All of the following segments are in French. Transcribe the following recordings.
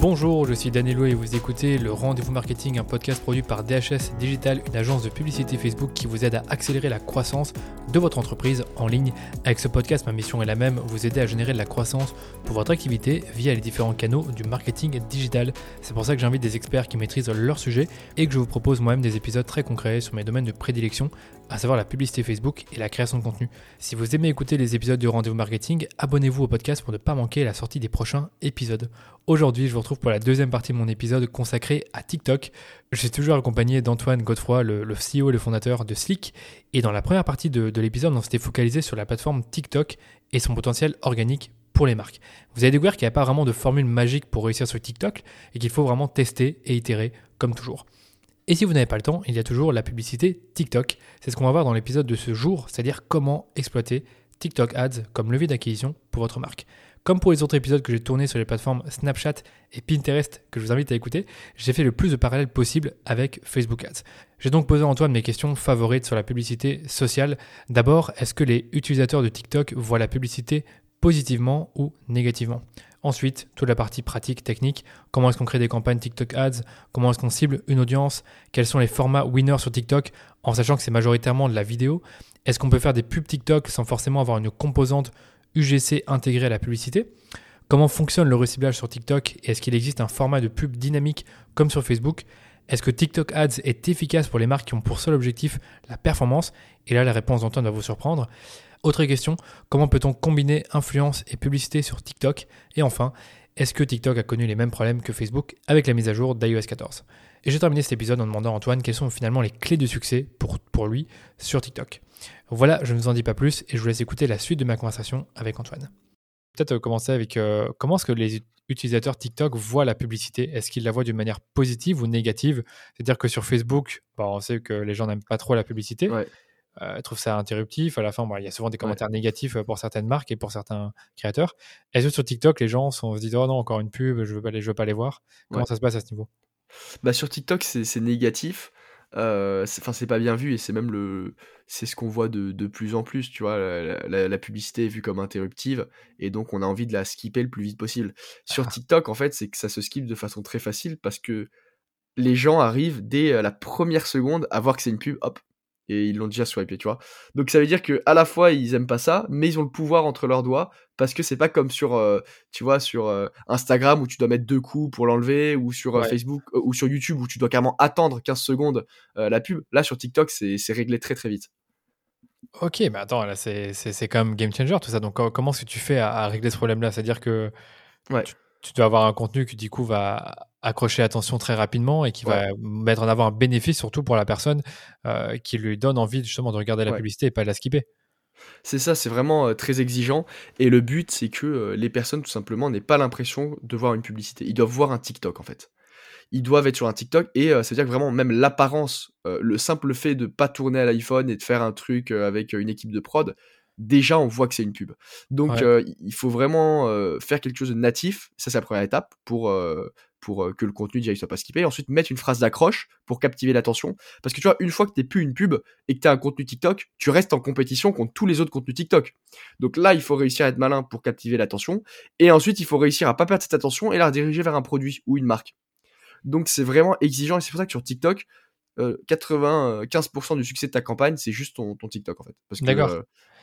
Bonjour, je suis Danilo et vous écoutez le Rendez-vous Marketing, un podcast produit par DHS Digital, une agence de publicité Facebook qui vous aide à accélérer la croissance de votre entreprise en ligne. Avec ce podcast, ma mission est la même, vous aider à générer de la croissance pour votre activité via les différents canaux du marketing digital. C'est pour ça que j'invite des experts qui maîtrisent leur sujet et que je vous propose moi-même des épisodes très concrets sur mes domaines de prédilection à savoir la publicité Facebook et la création de contenu. Si vous aimez écouter les épisodes du Rendez-vous Marketing, abonnez-vous au podcast pour ne pas manquer la sortie des prochains épisodes. Aujourd'hui, je vous retrouve pour la deuxième partie de mon épisode consacré à TikTok. Je suis toujours accompagné d'Antoine Godefroy, le, CEO et le fondateur de Slick. Et dans la première partie de, de l'épisode, on s'était focalisé sur la plateforme TikTok et son potentiel organique pour les marques. Vous avez découvert qu'il n'y a pas vraiment de formule magique pour réussir sur TikTok et qu'il faut vraiment tester et itérer comme toujours. Et si vous n'avez pas le temps, il y a toujours la publicité TikTok. C'est ce qu'on va voir dans l'épisode de ce jour, c'est-à-dire comment exploiter TikTok Ads comme levier d'acquisition pour votre marque. Comme pour les autres épisodes que j'ai tournés sur les plateformes Snapchat et Pinterest que je vous invite à écouter, j'ai fait le plus de parallèles possible avec Facebook Ads. J'ai donc posé à Antoine mes questions favorites sur la publicité sociale. D'abord, est-ce que les utilisateurs de TikTok voient la publicité positivement ou négativement? Ensuite, toute la partie pratique, technique, comment est-ce qu'on crée des campagnes TikTok Ads, comment est-ce qu'on cible une audience, quels sont les formats winners sur TikTok, en sachant que c'est majoritairement de la vidéo, est-ce qu'on peut faire des pubs TikTok sans forcément avoir une composante UGC intégrée à la publicité, comment fonctionne le reciblage sur TikTok? Et est-ce qu'il existe un format de pub dynamique comme sur Facebook, est-ce que TikTok Ads est efficace pour les marques qui ont pour seul objectif la performance? Et là, la réponse d'Antoine va vous surprendre. Autre question, comment peut-on combiner influence et publicité sur TikTok? Et enfin, est-ce que TikTok a connu les mêmes problèmes que Facebook avec la mise à jour d'iOS 14 Et j'ai terminé cet épisode en demandant à Antoine quelles sont finalement les clés de succès pour, pour lui sur TikTok. Voilà, je ne vous en dis pas plus et je vous laisse écouter la suite de ma conversation avec Antoine. Peut-être euh, commencer avec euh, comment est-ce que les utilisateurs TikTok voient la publicité? Est-ce qu'ils la voient d'une manière positive ou négative? C'est-à-dire que sur Facebook, on sait que les gens n'aiment pas trop la publicité. Euh, trouve ça interruptif. À la fin, il y a souvent des commentaires négatifs euh, pour certaines marques et pour certains créateurs. Est-ce que sur TikTok, les gens sont, se disent Oh non, encore une pub, je ne veux, pas les, veux pas les voir? Comment ça se passe à ce niveau? Bah, Sur TikTok, c'est négatif. Euh, enfin, c'est pas bien vu et c'est même le, c'est ce qu'on voit de, de, plus en plus. Tu vois, la, publicité est vue comme interruptive et donc on a envie de la skipper le plus vite possible. Sur ah. TikTok, en fait, c'est que ça se skip de façon très facile parce que les gens arrivent dès la première seconde à voir que c'est une pub, hop, et ils l'ont déjà swipé, tu vois. Donc ça veut dire que à la fois ils aiment pas ça, mais ils ont le pouvoir entre leurs doigts parce que c'est pas comme sur, euh, tu vois, sur euh, Instagram où tu dois mettre deux coups pour l'enlever ou sur euh, Facebook ou sur YouTube où tu dois carrément attendre 15 secondes la pub. Là sur TikTok c'est réglé très très vite. Ok, mais attends, là c'est quand même game changer tout ça. Donc comment est-ce que tu fais à, régler ce problème-là? C'est-à-dire que ouais. tu, dois avoir un contenu qui du coup va accrocher l'attention très rapidement et qui va mettre en avant un bénéfice surtout pour la personne euh, qui lui donne envie justement de regarder la publicité et pas de la skipper. C'est ça, c'est vraiment euh, très exigeant. Et le but, c'est que euh, les personnes, tout simplement, n'aient pas l'impression de voir une publicité. Ils doivent voir un TikTok, en fait. Ils doivent être sur un TikTok. Et ça veut dire que vraiment, même l'apparence, le simple fait de pas tourner à l'iPhone et de faire un truc avec une équipe de prod, déjà, on voit que c'est une pub. Donc, il faut vraiment faire quelque chose de natif. Ça, c'est la première étape pour pour euh, que le contenu ne soit pas skippé. ensuite, mettre une phrase d'accroche pour captiver l'attention. Parce que tu vois, une fois que tu n'es plus une pub et que tu as un contenu TikTok, tu restes en compétition contre tous les autres contenus TikTok. Donc là, il faut réussir à être malin pour captiver l'attention. Et ensuite, il faut réussir à pas perdre cette attention et la rediriger vers un produit ou une marque. Donc c'est vraiment exigeant et c'est pour ça que sur TikTok, 95% euh, du succès de ta campagne, c'est juste ton, TikTok en fait. Parce que euh,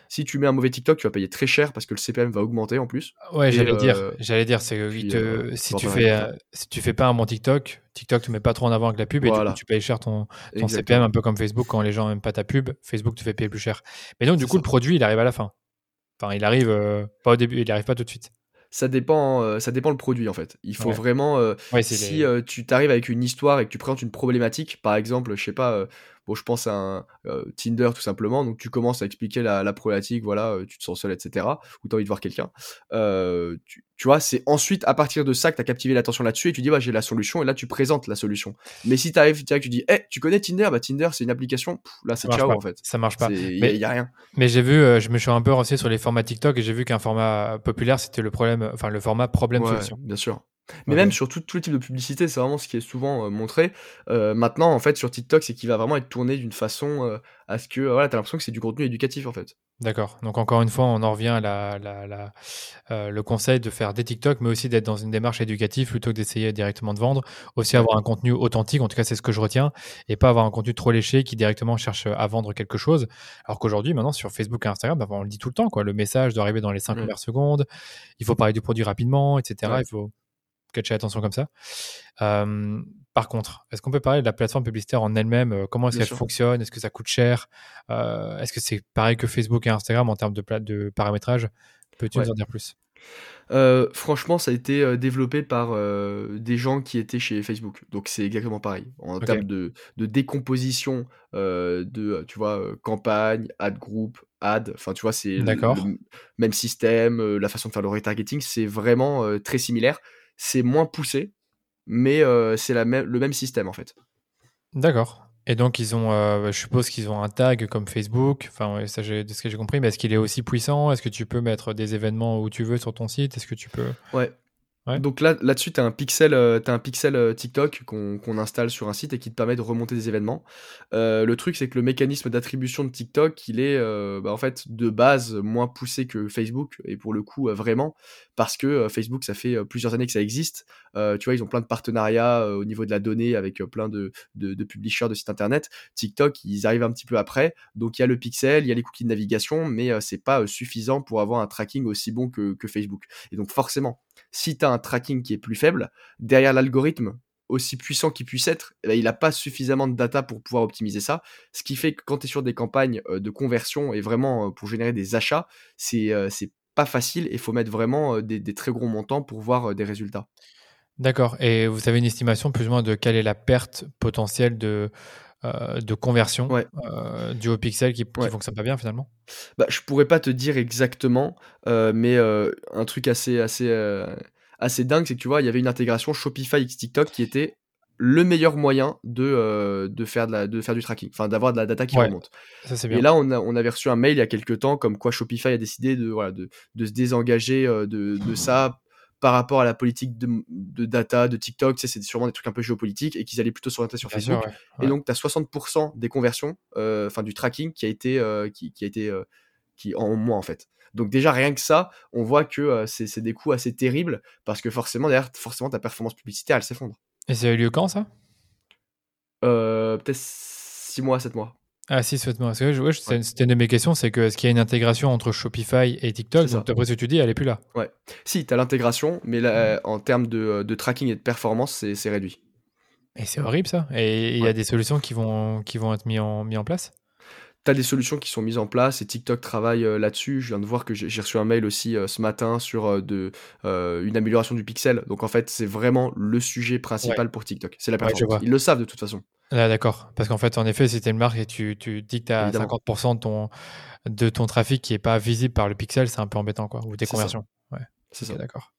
si tu mets un mauvais TikTok, tu vas payer très cher parce que le CPM va augmenter en plus. Ouais, j'allais dire, euh, j'allais dire, c'est que si tu fais, si tu fais pas un bon TikTok, TikTok te met pas trop en avant avec la pub et tu payes cher ton, CPM, un peu comme Facebook quand les gens n'aiment pas ta pub, Facebook te fait payer plus cher. Mais donc du coup, le produit, il arrive à la fin. Enfin, il arrive pas au début, il arrive pas tout de suite ça dépend, ça dépend le produit en fait. Il faut vraiment, si tu t'arrives avec une histoire et que tu présentes une problématique, par exemple, je sais pas, Bon, je pense à un euh, Tinder tout simplement. Donc, tu commences à expliquer la, problématique, voilà, euh, tu te sens seul, etc. Ou tu as envie de voir quelqu'un. Euh, tu, vois, c'est ensuite à partir de ça que tu as captivé l'attention là-dessus et tu dis, bah, j'ai la solution. Et là, tu présentes la solution. Mais si tu arrives, tu dis, hey, tu connais Tinder? Bah, Tinder, c'est une application. là, c'est ciao, en fait. Ça marche pas. Il n'y a, rien. Mais j'ai vu, je me suis un peu renseigné sur les formats TikTok et j'ai vu qu'un format populaire, c'était le problème, enfin, le format problème-solution. bien sûr. Mais même sur tout, tous les types de publicité, c'est vraiment ce qui est souvent euh, montré. Euh, maintenant, en fait, sur TikTok, c'est qu'il va vraiment être tourné d'une façon euh, à ce que, voilà, t'as l'impression que c'est du contenu éducatif, en fait. D'accord. Donc encore une fois, on en revient à la, la- la- le conseil de faire des TikTok, mais aussi d'être dans une démarche éducative plutôt que d'essayer directement de vendre. Aussi avoir un contenu authentique, en tout cas c'est ce que je retiens, et pas avoir un contenu trop léché qui directement cherche à vendre quelque chose. Alors qu'aujourd'hui, maintenant sur Facebook et Instagram, bah, on le dit tout le temps, quoi. Le message doit arriver dans les 5 Ouais. premières secondes. Il faut parler du produit rapidement, etc. Ouais. Il faut catcher attention comme ça. Euh, par contre, est-ce qu'on peut parler de la plateforme publicitaire en elle-même? Euh, Comment est-ce qu'elle fonctionne? Est-ce que ça coûte cher? Euh, Est-ce que c'est pareil que Facebook et Instagram en termes de, de paramétrage? Peux-tu Ouais. nous en dire plus? Euh, franchement, ça a été développé par euh, des gens qui étaient chez Facebook. Donc c'est exactement pareil. En termes de, de décomposition euh, de, tu vois, campagne, ad group, ad, enfin tu vois, c'est le, même système, la façon de faire le retargeting, c'est vraiment très similaire. C'est moins poussé, mais euh, c'est le même système en fait. D'accord. Et donc, ils ont, euh, je suppose qu'ils ont un tag comme Facebook. Enfin, ça, de ce que j'ai compris, mais est-ce qu'il est aussi puissant? Est-ce que tu peux mettre des événements où tu veux sur ton site? Est-ce que tu peux. Ouais. Donc là, là-dessus, tu as un pixel, euh, t'as un pixel euh, TikTok qu'on installe sur un site et qui te permet de remonter des événements. Euh, le truc, c'est que le mécanisme d'attribution de TikTok, il est euh, bah, en fait de base moins poussé que Facebook, et pour le coup, vraiment, parce que Facebook, ça fait plusieurs années que ça existe. Tu vois, ils ont plein de partenariats au niveau de la donnée avec plein de, de, de publishers de sites internet. TikTok, ils arrivent un petit peu après. Donc il y a le pixel, il y a les cookies de navigation, mais c'est pas suffisant pour avoir un tracking aussi bon que, que Facebook. Et donc forcément, si tu as un tracking qui est plus faible, derrière l'algorithme, aussi puissant qu'il puisse être, eh ben, il n'a pas suffisamment de data pour pouvoir optimiser ça. Ce qui fait que quand tu es sur des campagnes euh, de conversion et vraiment euh, pour générer des achats, c'est euh, pas facile et il faut mettre vraiment des, des très gros montants pour voir des résultats. D'accord. Et vous avez une estimation plus ou moins de quelle est la perte potentielle de, euh, de conversion Ouais. euh, du haut pixel qui, qui Ouais. fonctionne pas bien finalement? Bah, je pourrais pas te dire exactement, euh, mais un truc assez, assez, assez dingue, c'est que tu vois, il y avait une intégration Shopify X TikTok qui était le meilleur moyen de, de, faire, de, la, de faire du tracking, enfin d'avoir de la data qui Ouais. remonte. Ça, Et là, on, a, on avait reçu un mail il y a quelques temps comme quoi Shopify a décidé de, voilà, de, de se désengager de, de ça par rapport à la politique de, de data de TikTok. Tu sais, c'est sûrement des trucs un peu géopolitiques et qu'ils allaient plutôt s'orienter sur sûr, Facebook. ouais. Et donc, tu as 60% des conversions, euh, enfin du tracking qui a été, euh, qui, qui a été euh, qui, en moins en fait. Donc déjà rien que ça, on voit que euh, c'est c'est des coûts assez terribles parce que forcément derrière, forcément ta performance publicitaire elle s'effondre. Et ça a eu lieu quand ça? Euh, Peut-être 6 mois, 7 mois. Ah si. Parce que ouais, Ouais. C'était une de mes questions, c'est que est-ce qu'il y a une intégration entre Shopify et TikTok? Donc d'après ce que tu dis, elle est plus là. Si, tu as l'intégration, mais là, en termes de, de tracking et de performance, c'est réduit. Et c'est horrible ça. Et il y a Ouais. des solutions qui vont, qui vont être mises en, mis en place? Tu as des solutions qui sont mises en place et TikTok travaille euh, là-dessus. Je viens de voir que j'ai reçu un mail aussi euh, ce matin sur euh, de, euh, une amélioration du pixel. Donc en fait, c'est vraiment le sujet principal pour TikTok. C'est la Ouais, performance. vois. Ils le savent de toute façon. Ah, D'accord. Parce qu'en fait, en effet, si tu une marque et tu, tu dis que tu as Évidemment. 50% de ton, de ton trafic qui n'est pas visible par le pixel, c'est un peu embêtant, quoi. Ou tes conversions. Ouais. C'est ça. d'accord.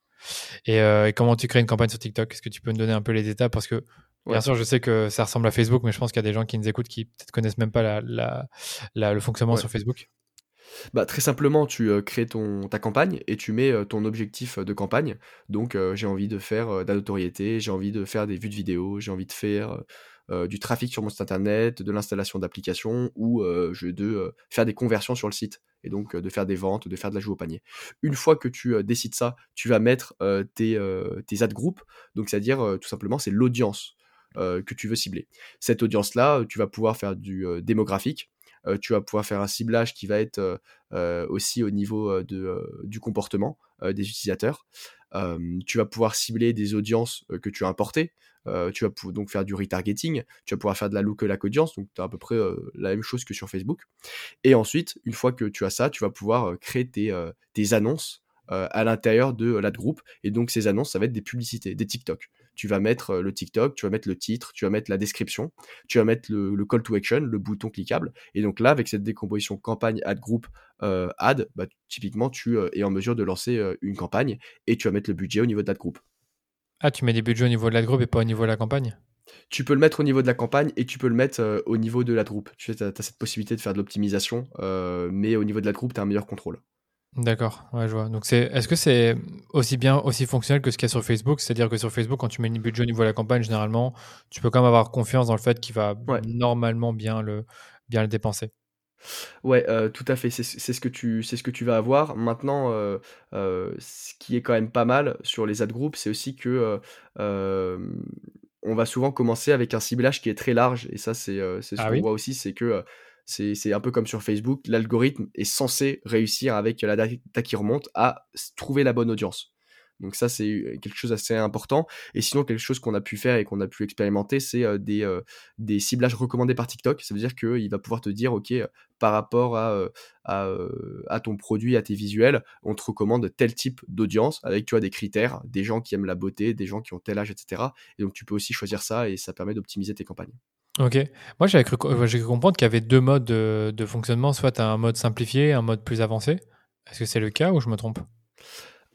Et, euh, et comment tu crées une campagne sur TikTok? Est-ce que tu peux me donner un peu les étapes? Parce que, bien sûr, je sais que ça ressemble à Facebook, mais je pense qu'il y a des gens qui nous écoutent qui peut-être connaissent même pas la, la- la- le fonctionnement Ouais. sur Facebook. Bah, très simplement, tu euh, crées ton, ta campagne et tu mets euh, ton objectif euh, de campagne. Donc, j'ai envie de faire de la notoriété, j'ai envie de faire des vues de vidéos, j'ai envie de faire du trafic sur mon site internet, de l'installation d'applications ou euh, de euh, faire des conversions sur le site et donc euh, de faire des ventes, de faire de la joue au panier. Une fois que tu euh, décides ça, tu vas mettre euh, tes, euh, tes ad groups, donc c'est-à-dire euh, tout simplement c'est l'audience euh, que tu veux cibler. Cette audience-là, euh, tu vas pouvoir faire du euh, démographique, euh, tu vas pouvoir faire un ciblage qui va être euh, euh, aussi au niveau euh, euh, du comportement euh, des utilisateurs. Tu vas pouvoir cibler des audiences que tu as importées. Tu vas pou- donc faire du retargeting. Tu vas pouvoir faire de la lookalike audience. Donc, tu as à peu près la même chose que sur Facebook. Et ensuite, une fois que tu as ça, tu vas pouvoir créer tes, annonces à l'intérieur de l'ad group. Et donc, ces annonces, ça va être des publicités, des TikTok. Tu vas mettre euh, le TikTok, tu vas mettre le titre, tu vas mettre la description, tu vas mettre le, le call to action, le bouton cliquable. Et donc là, avec cette décomposition campagne ad group euh, ad, bah, typiquement, tu euh, es en mesure de lancer une campagne et tu vas mettre le budget au niveau de l'ad group. Ah, tu mets des budgets au niveau de la groupe et pas au niveau de la campagne? Tu peux le mettre au niveau de la campagne et tu peux le mettre euh, au niveau de l'ad group. Tu sais, as, cette possibilité de faire de l'optimisation, euh, mais au niveau de l'ad group, tu as un meilleur contrôle. D'accord, ouais, je vois. Donc, c'est, est-ce que c'est aussi bien, aussi fonctionnel que ce qu'il y a sur Facebook? C'est-à-dire que sur Facebook, quand tu mets une budget au niveau de la campagne, généralement, tu peux quand même avoir confiance dans le fait qu'il va normalement bien le, bien le dépenser. Ouais, euh, tout à fait, c'est ce que tu c'est ce que tu vas avoir. Maintenant, euh, euh, ce qui est quand même pas mal sur les ad groups, c'est aussi que, on va souvent commencer avec un ciblage qui est très large et ça c'est, c'est ce ah qu'on voit aussi, c'est que, c'est un peu comme sur Facebook, l'algorithme est censé réussir avec la data qui remonte à trouver la bonne audience. Donc ça, c'est quelque chose d'assez important. Et sinon, quelque chose qu'on a pu faire et qu'on a pu expérimenter, c'est des, des ciblages recommandés par TikTok. Ça veut dire qu'il va pouvoir te dire, OK, par rapport à, ton produit, à tes visuels, on te recommande tel type d'audience avec, tu des critères, des gens qui aiment la beauté, des gens qui ont tel âge, etc. Et donc, tu peux aussi choisir ça et ça permet d'optimiser tes campagnes. Ok. Moi, cru, j'ai cru comprendre qu'il y avait deux modes de, de fonctionnement, soit un mode simplifié, un mode plus avancé. Est-ce que c'est le cas ou je me trompe?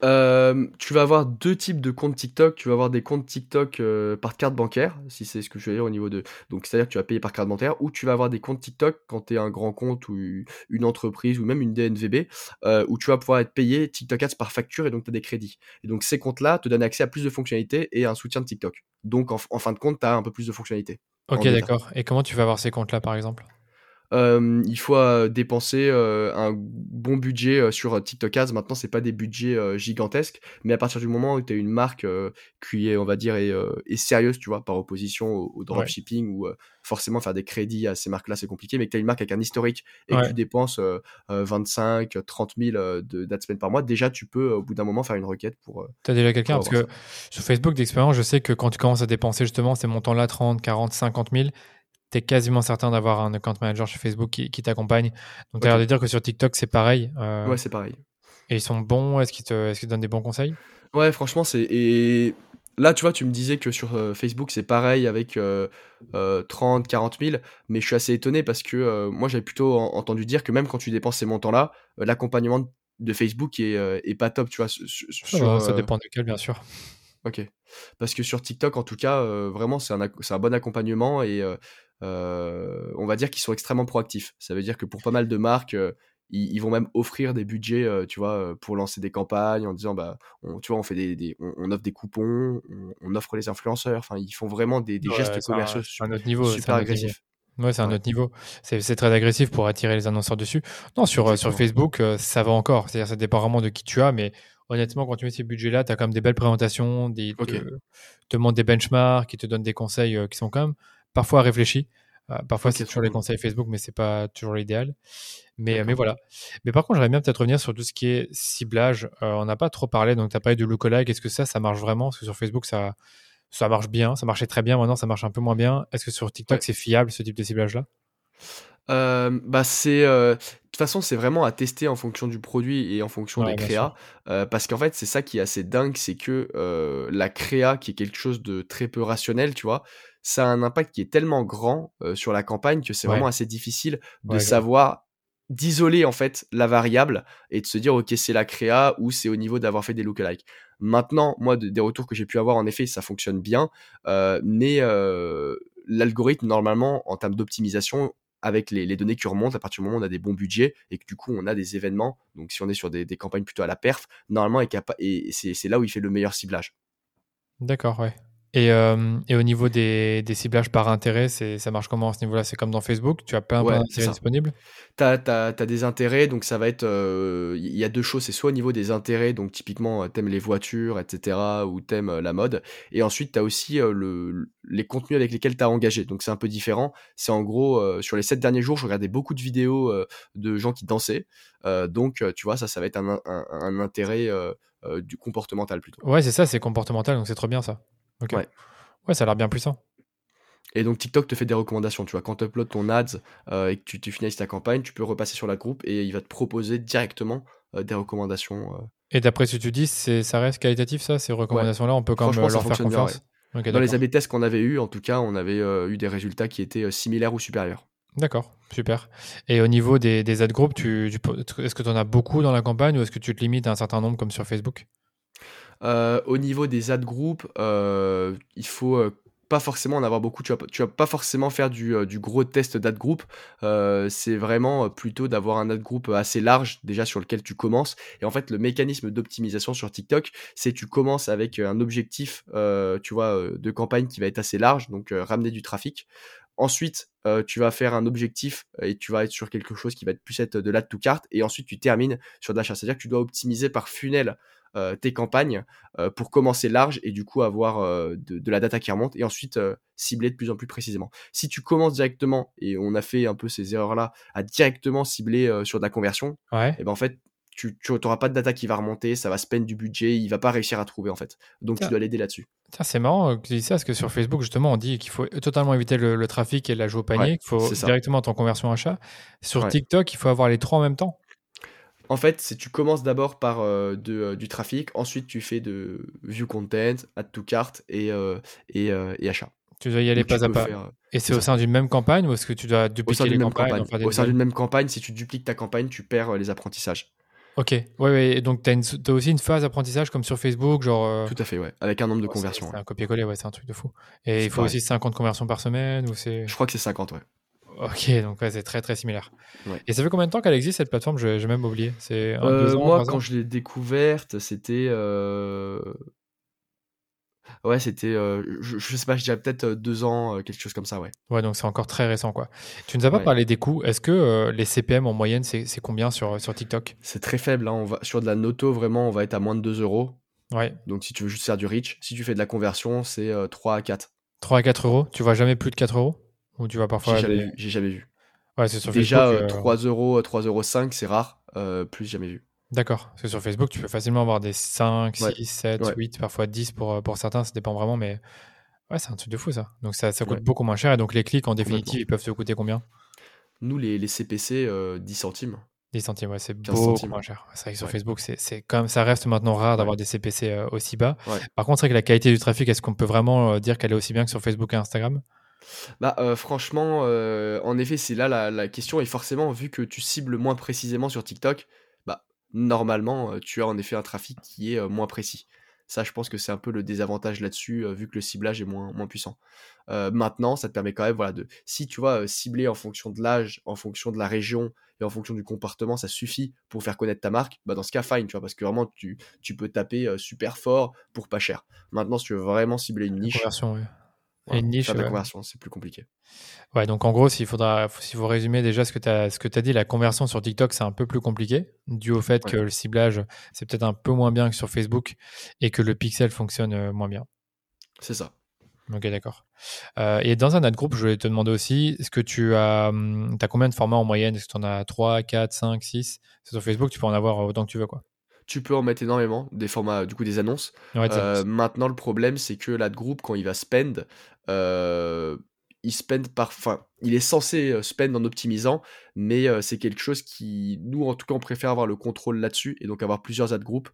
Euh, tu vas avoir deux types de comptes TikTok. Tu vas avoir des comptes TikTok euh, par carte bancaire, si c'est ce que je veux dire au niveau de. Donc, c'est-à-dire que tu vas payer par carte bancaire, ou tu vas avoir des comptes TikTok quand tu es un grand compte ou une entreprise ou même une DNVB, euh, où tu vas pouvoir être payé TikTok Ads par facture et donc tu as des crédits. Et donc, ces comptes-là te donnent accès à plus de fonctionnalités et un soutien de TikTok. Donc, en, en fin de compte, tu as un peu plus de fonctionnalités. Ok, d'accord. Et comment tu vas avoir ces comptes-là, par exemple? Il faut dépenser un bon budget sur TikTok Ads. Maintenant, c'est pas des budgets gigantesques, mais à partir du moment où tu as une marque qui est, on va dire, est, sérieuse, tu vois, par opposition au, dropshipping ou forcément faire des crédits à ces marques-là, c'est compliqué, mais que tu as une marque avec un historique et que tu dépenses 25, 30 000 d'ad spend par mois, déjà tu peux au bout d'un moment faire une requête pour. tu as déjà quelqu'un? Parce que sur Facebook d'expérience, je sais que quand tu commences à dépenser justement ces montants-là, 30, 40, 50 000, tu es quasiment certain d'avoir un account manager chez Facebook qui, t'accompagne. Donc, tu as l'air de dire que sur TikTok, c'est pareil. Euh, ouais, c'est pareil. Et ils sont bons Est-ce qu'ils te, est donnent des bons conseils? Ouais, franchement, c'est. Et là, tu vois, tu me disais que sur euh, Facebook, c'est pareil avec 30, 40 000, mais je suis assez étonné parce que euh, moi, j'avais plutôt entendu dire que même quand tu dépenses ces montants-là, l'accompagnement de Facebook est, pas top, tu vois. ça dépend duquel, bien sûr. Ok. Parce que sur TikTok, en tout cas, vraiment, c'est un, un, bon accompagnement et on va dire qu'ils sont extrêmement proactifs. Ça veut dire que pour pas mal de marques, euh, ils, vont même offrir des budgets, euh, tu vois, pour lancer des campagnes en disant, bah, on, tu vois, on fait des, on, offre des coupons, on, offre les influenceurs. Enfin, ils font vraiment des, gestes commerciaux un, un autre niveau, super agressifs. Ouais, c'est un autre niveau. C'est très agressif pour attirer les annonceurs dessus. Non, sur, sur Facebook, ça va encore. C'est-à-dire, ça dépend vraiment de qui tu as, mais honnêtement, quand tu mets ces budgets-là, tu as quand même des belles présentations, des, te, montrent des benchmarks, qui te donnent des conseils qui sont quand même parfois réfléchi. Euh, parfois, c'est toujours les conseils Facebook, mais c'est pas toujours l'idéal. Mais, mais voilà. Mais par contre, j'aimerais bien peut-être revenir sur tout ce qui est ciblage. Euh, on n'a pas trop parlé, donc tu as parlé de lookalike. Est-ce que ça, ça marche vraiment? Parce que sur Facebook, ça, ça marche bien, ça marchait très bien. Maintenant, ça marche un peu moins bien. Est-ce que sur TikTok, c'est fiable ce type de ciblage-là? Euh, bah c'est de toute façon c'est vraiment à tester en fonction du produit et en fonction des créas. parce qu'en fait c'est ça qui est assez dingue c'est que la créa qui est quelque chose de très peu rationnel tu vois ça a un impact qui est tellement grand sur la campagne que c'est vraiment assez difficile de savoir d'isoler en fait la variable et de se dire ok c'est la créa ou c'est au niveau d'avoir fait des lookalikes. Maintenant, moi des retours que j'ai pu avoir en effet ça fonctionne bien, mais l'algorithme normalement en termes d'optimisation avec les, données qui remontent à partir du moment où on a des bons budgets et que du coup on a des événements, donc si on est sur des, campagnes plutôt à la perf, normalement et c'est là où il fait le meilleur ciblage. D'accord, ouais. Et, euh, et, au niveau des, des, ciblages par intérêt, ça marche comment à ce niveau-là? C'est comme dans Facebook Tu as plein d'intérêts disponibles? Tu as, des intérêts, donc ça va être. Il euh, y a deux choses. C'est soit au niveau des intérêts, donc typiquement, euh, t'aimes les voitures, etc., ou t'aimes la mode. Et ensuite, tu as aussi le, les contenus avec lesquels tu as engagé. Donc c'est un peu différent. C'est en gros, sur les sept derniers jours, je regardais beaucoup de vidéos de gens qui dansaient. donc, tu vois, ça, ça va être un, un, un intérêt du comportemental plutôt. Ouais, c'est ça, c'est comportemental, donc c'est trop bien ça. Ouais. ouais, ça a l'air bien puissant. Et donc TikTok te fait des recommandations, tu vois, quand tu uploads ton ads euh, et que tu, tu, finalises ta campagne, tu peux repasser sur la groupe et il va te proposer directement euh, des recommandations. Euh. Et d'après ce que tu dis, ça reste qualitatif ça, ces recommandations-là, on peut quand même leur faire confiance? Dans les AB tests qu'on avait eu, en tout cas, on avait eu des résultats qui étaient similaires ou supérieurs. D'accord, super. Et au niveau des, des ad groups, tu, est-ce que tu en as beaucoup dans la campagne ou est-ce que tu te limites à un certain nombre comme sur Facebook? Au niveau des ad groups, euh, il faut euh, pas forcément en avoir beaucoup. Tu vas, vas pas forcément faire du, euh, gros test d'ad group. Euh, c'est vraiment plutôt d'avoir un ad group assez large déjà sur lequel tu commences. Et en fait, le mécanisme d'optimisation sur TikTok, c'est tu commences avec un objectif, tu vois, de campagne qui va être assez large, donc ramener du trafic. Ensuite, tu vas faire un objectif et tu vas être sur quelque chose qui va être plus être de l'add to cart. Et ensuite, tu termines sur de l'achat. C'est-à-dire que tu dois optimiser par funnel euh, tes campagnes euh, pour commencer large et du coup avoir euh, de, la data qui remonte et ensuite cibler de plus en plus précisément. Si tu commences directement, et on a fait un peu ces erreurs-là, à directement cibler sur de la conversion, et eh ben en fait, tu n'auras pas de data qui va remonter, ça va spend du budget, il va pas réussir à trouver en fait. Donc tu dois l'aider là-dessus. C'est marrant que tu dis ça, parce que sur Facebook, justement, on dit qu'il faut totalement éviter le, trafic et la joue au panier, qu'il faut directement ton conversion achat. Sur TikTok, il faut avoir les trois en même temps. En fait, c'est tu commences d'abord par euh, euh, du trafic, ensuite tu fais de view content, add to cart et, euh, et, achat. Tu dois y aller pas à pas. et c'est au sein d'une même campagne ou est-ce que tu dois dupliquer les campagnes Au sein d'une même campagne, si tu dupliques ta campagne, tu perds les apprentissages. Ok, ouais, ouais. donc tu as, aussi une phase d'apprentissage comme sur Facebook, genre. Tout à fait, ouais, avec un nombre de conversions. C'est un copier-coller, ouais, c'est un truc de fou. Et il faut aussi 50 conversions par semaine ou c'est. Je crois que c'est 50, ouais. Ok, donc c'est très très similaire. Et ça fait combien de temps qu'elle existe cette plateforme? J'ai même oublié. C'est euh, moi, quand je l'ai découverte, c'était. Euh, ouais, c'était. Euh, je, sais pas, je dirais peut-être deux ans, quelque chose comme ça, ouais. Ouais, donc c'est encore très récent, quoi. Tu nous as pas parlé des coûts? Est-ce que les CPM en moyenne, c'est combien sur, sur TikTok? C'est très faible. Hein. On va, sur de la noto, vraiment, on va être à moins de 2 euros. Ouais. Donc si tu veux juste faire du reach, si tu fais de la conversion, c'est 3 à 4. 3 à 4 euros? Tu vois jamais plus de 4 euros? Ou tu vois parfois. J'ai jamais, vu. Ouais, c'est sur Déjà, Facebook, 3 euh, euros, 3 euros 5, c'est rare. Euh, plus jamais vu. D'accord. Parce que sur Facebook, tu peux facilement avoir des 5, 6, 7, 8, parfois 10 pour, euh, pour certains. Ça dépend vraiment, mais ouais, c'est un truc de fou ça. Donc ça, ça coûte beaucoup moins cher. Et donc les clics, en définitive, ils peuvent te coûter combien? Nous, les, les CPC, 10 centimes. 10 centimes, ouais, c'est beaucoup moins cher. C'est vrai que sur Facebook, c'est quand même, ça reste maintenant rare d'avoir des CPC aussi bas. Par contre, c'est vrai que la qualité du trafic, est-ce qu'on peut vraiment dire qu'elle est aussi bien que sur Facebook et Instagram? Bah, euh, franchement, euh, en effet, c'est là la, question. Et forcément, vu que tu cibles moins précisément sur TikTok, bah, normalement, euh, tu as en effet un trafic qui est moins précis. Ça, je pense que c'est un peu le désavantage là-dessus, vu que le ciblage est moins, moins puissant. maintenant, ça te permet quand même, voilà, de, si tu vois, cibler en fonction de l'âge, en fonction de la région et en fonction du comportement, ça suffit pour faire connaître ta marque, bah dans ce cas, fine, tu vois, parce que vraiment, tu, tu peux taper super fort pour pas cher. Maintenant, si tu veux vraiment cibler une niche, une niche. La conversion, c'est plus compliqué. Ouais, donc en gros, s'il faudra, s'il faut résumer déjà ce que tu as, ce que as dit, la conversion sur TikTok, c'est un peu plus compliqué, dû au fait que le ciblage, c'est peut-être un peu moins bien que sur Facebook et que le pixel fonctionne euh, moins bien. C'est ça. Ok, d'accord. Euh, et dans un ad group, je voulais te demander aussi, est-ce que tu as, hum, as combien de formats en moyenne? Est-ce que tu en as 3, 4, 5, 6 Sur Facebook, tu peux en avoir autant que tu veux, quoi tu peux en mettre énormément, des formats, du coup, des annonces. Euh, maintenant, le problème, c'est que l'ad group, quand il va spend, euh, il spend par, enfin, il est censé euh, spend en optimisant, mais c'est quelque chose qui, nous, en tout cas, on préfère avoir le contrôle là-dessus et donc avoir plusieurs ad groups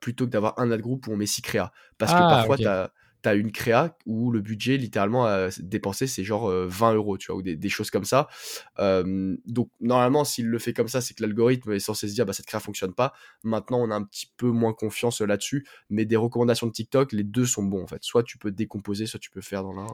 plutôt que d'avoir un ad group où on met six créas. Parce que ah, parfois, tu as t'as une créa où le budget littéralement à dépenser c'est genre 20 euh, euros tu vois ou des, choses comme ça. Donc normalement s'il le fait comme ça c'est que l'algorithme est censé se dire bah cette créa fonctionne pas. Maintenant on a un petit peu moins confiance là-dessus. Mais des recommandations de TikTok les deux sont bons en fait. Soit tu peux décomposer soit tu peux faire dans l'un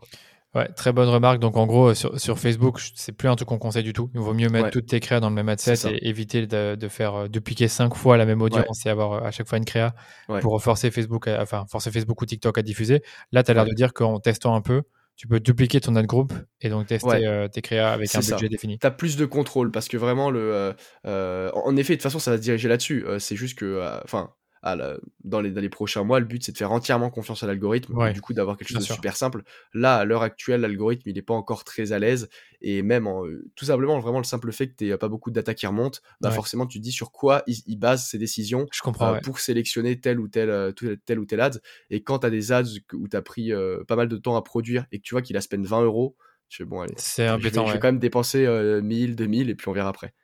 Ouais, très bonne remarque. Donc en gros, sur, sur Facebook, c'est plus un truc qu'on conseille du tout. Il vaut mieux mettre toutes tes créas dans le même adset et éviter de, de faire euh, dupliquer cinq fois la même audience et avoir euh, à chaque fois une créa pour forcer Facebook, enfin forcer Facebook ou TikTok à diffuser. Là, tu as l'air de dire qu'en testant un peu, tu peux dupliquer ton ad group et donc tester euh, tes créas avec un budget défini. Tu as plus de contrôle parce que vraiment, le, en effet, de toute façon, ça va se diriger là-dessus. c'est juste que, enfin, dans, les, dans, les, prochains mois, le but c'est de faire entièrement confiance à l'algorithme, et du coup d'avoir quelque chose de super simple. Là, à l'heure actuelle, l'algorithme il n'est pas encore très à l'aise, et même tout simplement, vraiment le simple fait que tu n'aies pas beaucoup de data qui remonte, bah forcément tu te dis sur quoi il, base ses décisions Je comprends, euh, pour sélectionner tel ou tel, euh, tel, ou tel ad. Et quand tu as des ads où tu as pris euh, pas mal de temps à produire et que tu vois qu'il a spend 20 euros, je bon, allez, c'est embêtant. Je vais, quand même dépenser 1000, 2000 et puis on verra après.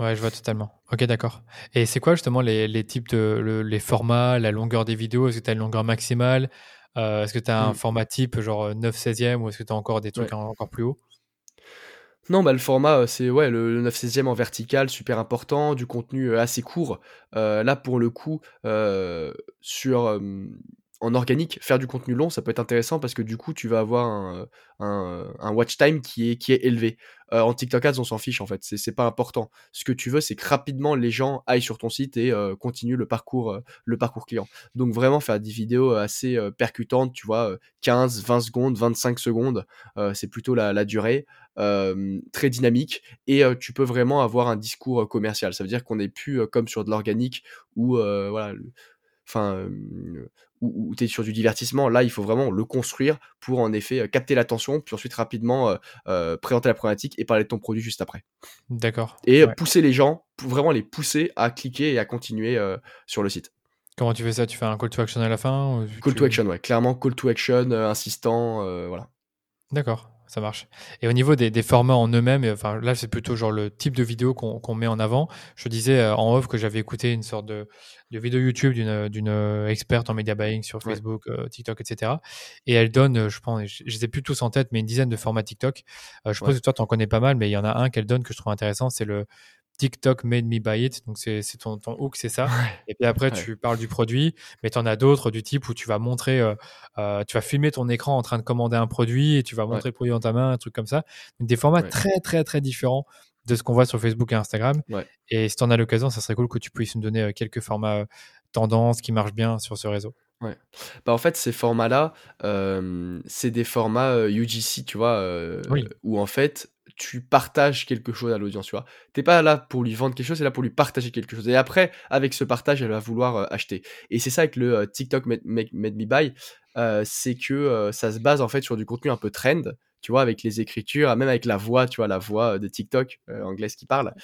Ouais, je vois totalement. Ok, d'accord. Et c'est quoi justement les, les types de les formats, la longueur des vidéos? Est-ce que tu as une longueur maximale? Euh, Est-ce que tu as un mmh. format type genre 9 16e ou est-ce que tu as encore des trucs encore plus haut? Non, bah, le format, euh, c'est ouais, le, 9 16e en vertical, super important, du contenu euh, assez court. là, pour le coup, sur, en organique, faire du contenu long, ça peut être intéressant parce que du coup, tu vas avoir un, un, watch time qui est, élevé. Euh, en TikTok Ads, on s'en fiche en fait, c'est pas important. Ce que tu veux, c'est que rapidement les gens aillent sur ton site et euh, continuent le parcours, euh, client. Donc vraiment faire des vidéos assez percutantes, tu vois, 15, 20 secondes, 25 secondes, c'est plutôt la, durée. très dynamique et tu peux vraiment avoir un discours commercial. Ça veut dire qu'on n'est plus comme sur de l'organique où enfin, où, tu es sur du divertissement. Là, il faut vraiment le construire pour en effet capter l'attention, puis ensuite rapidement présenter la problématique et parler de ton produit juste après. D'accord. Et pousser les gens, pour vraiment les pousser à cliquer et à continuer sur le site. Comment tu fais ça? Tu fais un call to action à la fin Call to action, ouais. Clairement, call to action, insistant, voilà. D'accord ça marche. Et au niveau des, formats en eux-mêmes, enfin là c'est plutôt genre le type de vidéo qu'on met en avant. Je disais euh, en off que j'avais écouté une sorte de, vidéo YouTube d'une euh, experte en media buying sur Facebook, euh, TikTok, etc. Et elle donne, je pense, je les ai plus tous en tête, mais une dizaine de formats TikTok. je pense que toi tu en connais pas mal, mais il y en a un qu'elle donne que je trouve intéressant, c'est le TikTok made me buy it. Donc, c'est ton, ton hook, c'est ça. Et puis après, tu parles du produit, mais tu en as d'autres du type où tu vas montrer, euh, euh, tu vas filmer ton écran en train de commander un produit et tu vas montrer le produit dans ta main, un truc comme ça. des formats très, très, très différents de ce qu'on voit sur Facebook et Instagram. Et si tu en as l'occasion, ça serait cool que tu puisses nous donner euh, quelques formats tendances qui marchent bien sur ce réseau. Ouais. Bah en fait, ces formats-là, c'est des formats UGC, tu vois, où en fait, tu partages quelque chose à l'audience, tu vois. T'es pas là pour lui vendre quelque chose, c'est là pour lui partager quelque chose. Et après, avec ce partage, elle va vouloir euh, acheter. Et c'est ça avec le euh, TikTok Made, Me Buy, euh, c'est que ça se base en fait sur du contenu un peu trend, tu vois, avec les écritures, même avec la voix, tu vois, la voix de TikTok anglaise qui parle.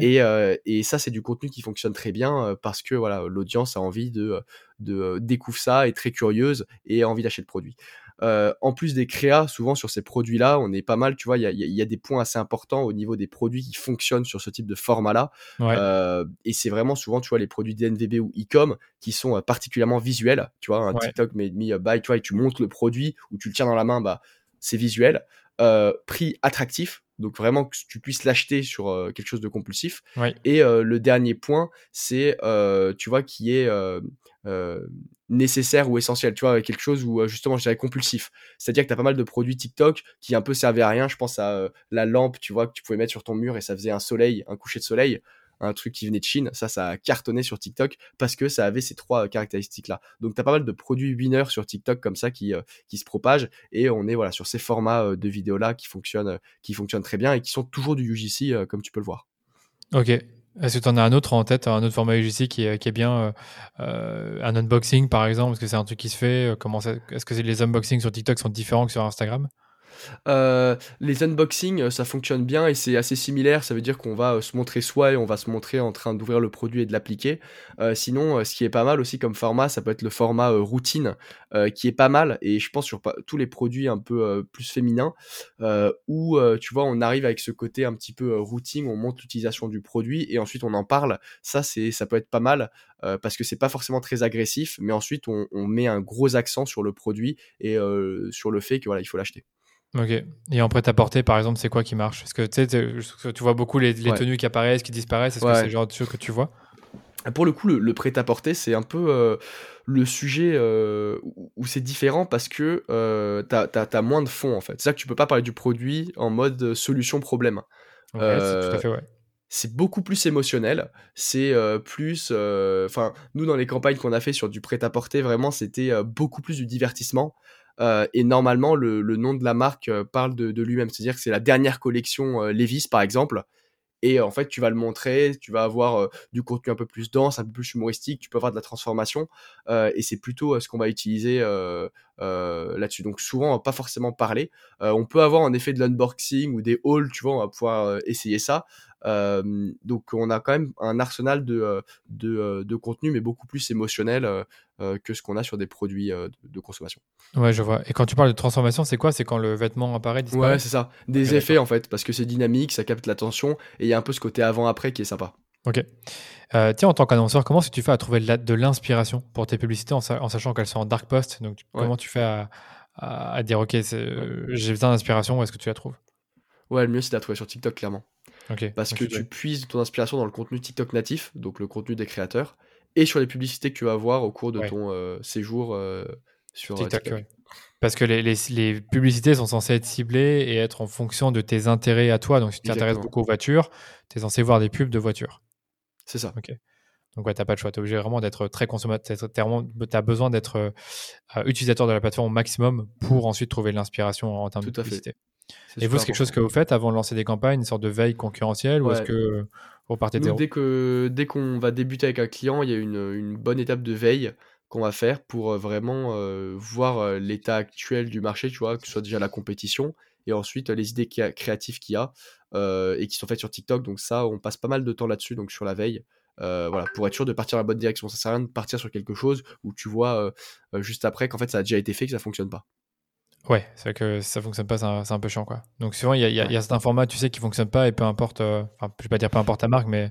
Et, et, ça, c'est du contenu qui fonctionne très bien parce que voilà, l'audience a envie de, de découvrir ça, est très curieuse et a envie d'acheter le produit. Euh, en plus des créas, souvent sur ces produits-là, on est pas mal, tu vois, il y a, des points assez importants au niveau des produits qui fonctionnent sur ce type de format-là. Euh, et c'est vraiment souvent, tu vois, les produits DNVB ou e-com qui sont euh, particulièrement visuels. Tu vois, un TikTok made me buy, tu vois, et tu montes le produit ou tu le tiens dans la main, bah, c'est visuel. prix attractif, donc vraiment que tu puisses l'acheter sur quelque chose de compulsif. Et le dernier point, c'est, tu vois, qui est nécessaire ou essentiel, tu vois, quelque chose où justement je dirais compulsif. C'est-à-dire que tu as pas mal de produits TikTok qui un peu servaient à rien. Je pense à la lampe, tu vois, que tu pouvais mettre sur ton mur et ça faisait un soleil, un coucher de soleil un truc qui venait de Chine. Ça, ça a cartonné sur TikTok parce que ça avait ces trois caractéristiques-là. Donc, tu as pas mal de produits winners sur TikTok comme ça qui, euh, qui se propagent et on est voilà sur ces formats euh, de vidéos-là qui fonctionnent, euh, qui fonctionnent très bien et qui sont toujours du UGC comme tu peux le voir. Ok. Est-ce que tu en as un autre en tête, un autre format UGC qui est, qui est bien un unboxing par exemple Est-ce que c'est un truc qui se fait Comment Est-ce que les unboxings sur TikTok sont différents que sur Instagram? Euh, les unboxings, euh, ça fonctionne bien et c'est assez similaire. Ça veut dire qu'on va euh, se montrer soi et on va se montrer en train d'ouvrir le produit et de l'appliquer. sinon, ce qui est pas mal aussi comme format, ça peut être le format routine, qui est pas mal. Et je pense sur tous les produits un peu plus féminins, où tu vois, on arrive avec ce côté un petit peu routine, on montre l'utilisation du produit et ensuite on en parle. Ça, ça peut être pas mal. parce que c'est pas forcément très agressif, mais ensuite on, on, met un gros accent sur le produit et sur le fait que voilà, il faut l'acheter. Ok. Et en prêt-à-porter, par exemple, c'est quoi qui marche? Est-ce que tu vois beaucoup les, tenues qui apparaissent, qui disparaissent Est-ce que c'est le genre de choses que tu vois? Pour le coup, le, prêt-à-porter, c'est un peu euh, le sujet euh, où c'est différent parce que euh, t'as as, moins de fond en fait. C'est ça que tu peux pas parler du produit en mode solution-problème. C'est beaucoup plus émotionnel, c'est plus... Enfin, nous, dans les campagnes qu'on a fait sur du prêt-à-porter, vraiment, c'était beaucoup plus du divertissement. Euh, et normalement, le, nom de la marque euh, parle de, lui-même. C'est-à-dire que c'est la dernière collection euh, Levis, par exemple. Et en fait, tu vas le montrer, tu vas avoir du contenu un peu plus dense, un peu plus humoristique, tu peux avoir de la transformation. et c'est plutôt ce qu'on va utiliser là-dessus. Donc souvent, on pas forcément parler. on peut avoir en effet de l'unboxing ou des hauls, tu vois, on va pouvoir essayer ça. Donc on a quand même un arsenal de, de, de contenu, mais beaucoup plus émotionnel que ce qu'on a sur des produits de consommation. Ouais, je vois. Et quand tu parles de transformation, c'est quoi? C'est quand le vêtement apparaît, disparaît? Ouais, c'est ça. Des effets en fait, parce que c'est dynamique, ça capte l'attention, et il y a un peu ce côté avant-après qui est sympa. Ok. Euh, tiens, en tant qu'annonceur, comment est-ce que tu fais à trouver de l'inspiration pour tes publicités en, sachant qu'elles sont en dark post? Donc, comment tu fais à, à, dire, ok, j'ai besoin d'inspiration, où est-ce que tu la trouves? Ouais, le mieux c'est de la trouver sur TikTok, clairement. Parce que tu puises ton inspiration dans le contenu TikTok natif, donc le contenu des créateurs, et sur les publicités que tu vas avoir au cours de Ouais. ton euh, séjour euh, sur euh, TikTok, TikTok. ouais. Parce que les, les- les publicités sont censées être ciblées et être en fonction de tes intérêts à toi. Donc, si tu t'intéresses beaucoup aux voitures, tu es censé voir des pubs de voitures. C'est ça. Donc, ouais, tu n'as pas le choix. Tu es obligé vraiment d'être très consommateur. Tu as besoin d'être euh, utilisateur de la plateforme au maximum pour ensuite trouver de l'inspiration en termes Tout de fait. Et vous, c'est quelque chose que vous faites avant de lancer des campagnes, une sorte de veille concurrentielle ou est-ce que vous partez Nous, dès que dès qu'on va débuter avec un client, il y a une, une bonne étape de veille qu'on va faire pour euh, vraiment euh, voir euh, l'état actuel du marché, tu vois, que ce soit déjà la compétition et ensuite les idées a- créatives qu'il y a euh, et qui sont faites sur TikTok. Donc ça, on passe pas mal de temps là-dessus, donc sur la veille. euh, voilà, pour être sûr de partir dans la bonne direction. Ça sert à rien de partir sur quelque chose où tu vois juste après qu'en fait ça a déjà été fait, que ça fonctionne pas. Ouais, c'est vrai que si ça fonctionne pas, c'est un, peu chiant, quoi. Donc souvent, il y a, y a- Ouais. y a certains formats, tu sais, qui fonctionnent pas et peu importe, euh, enfin, je vais pas dire peu importe ta marque, mais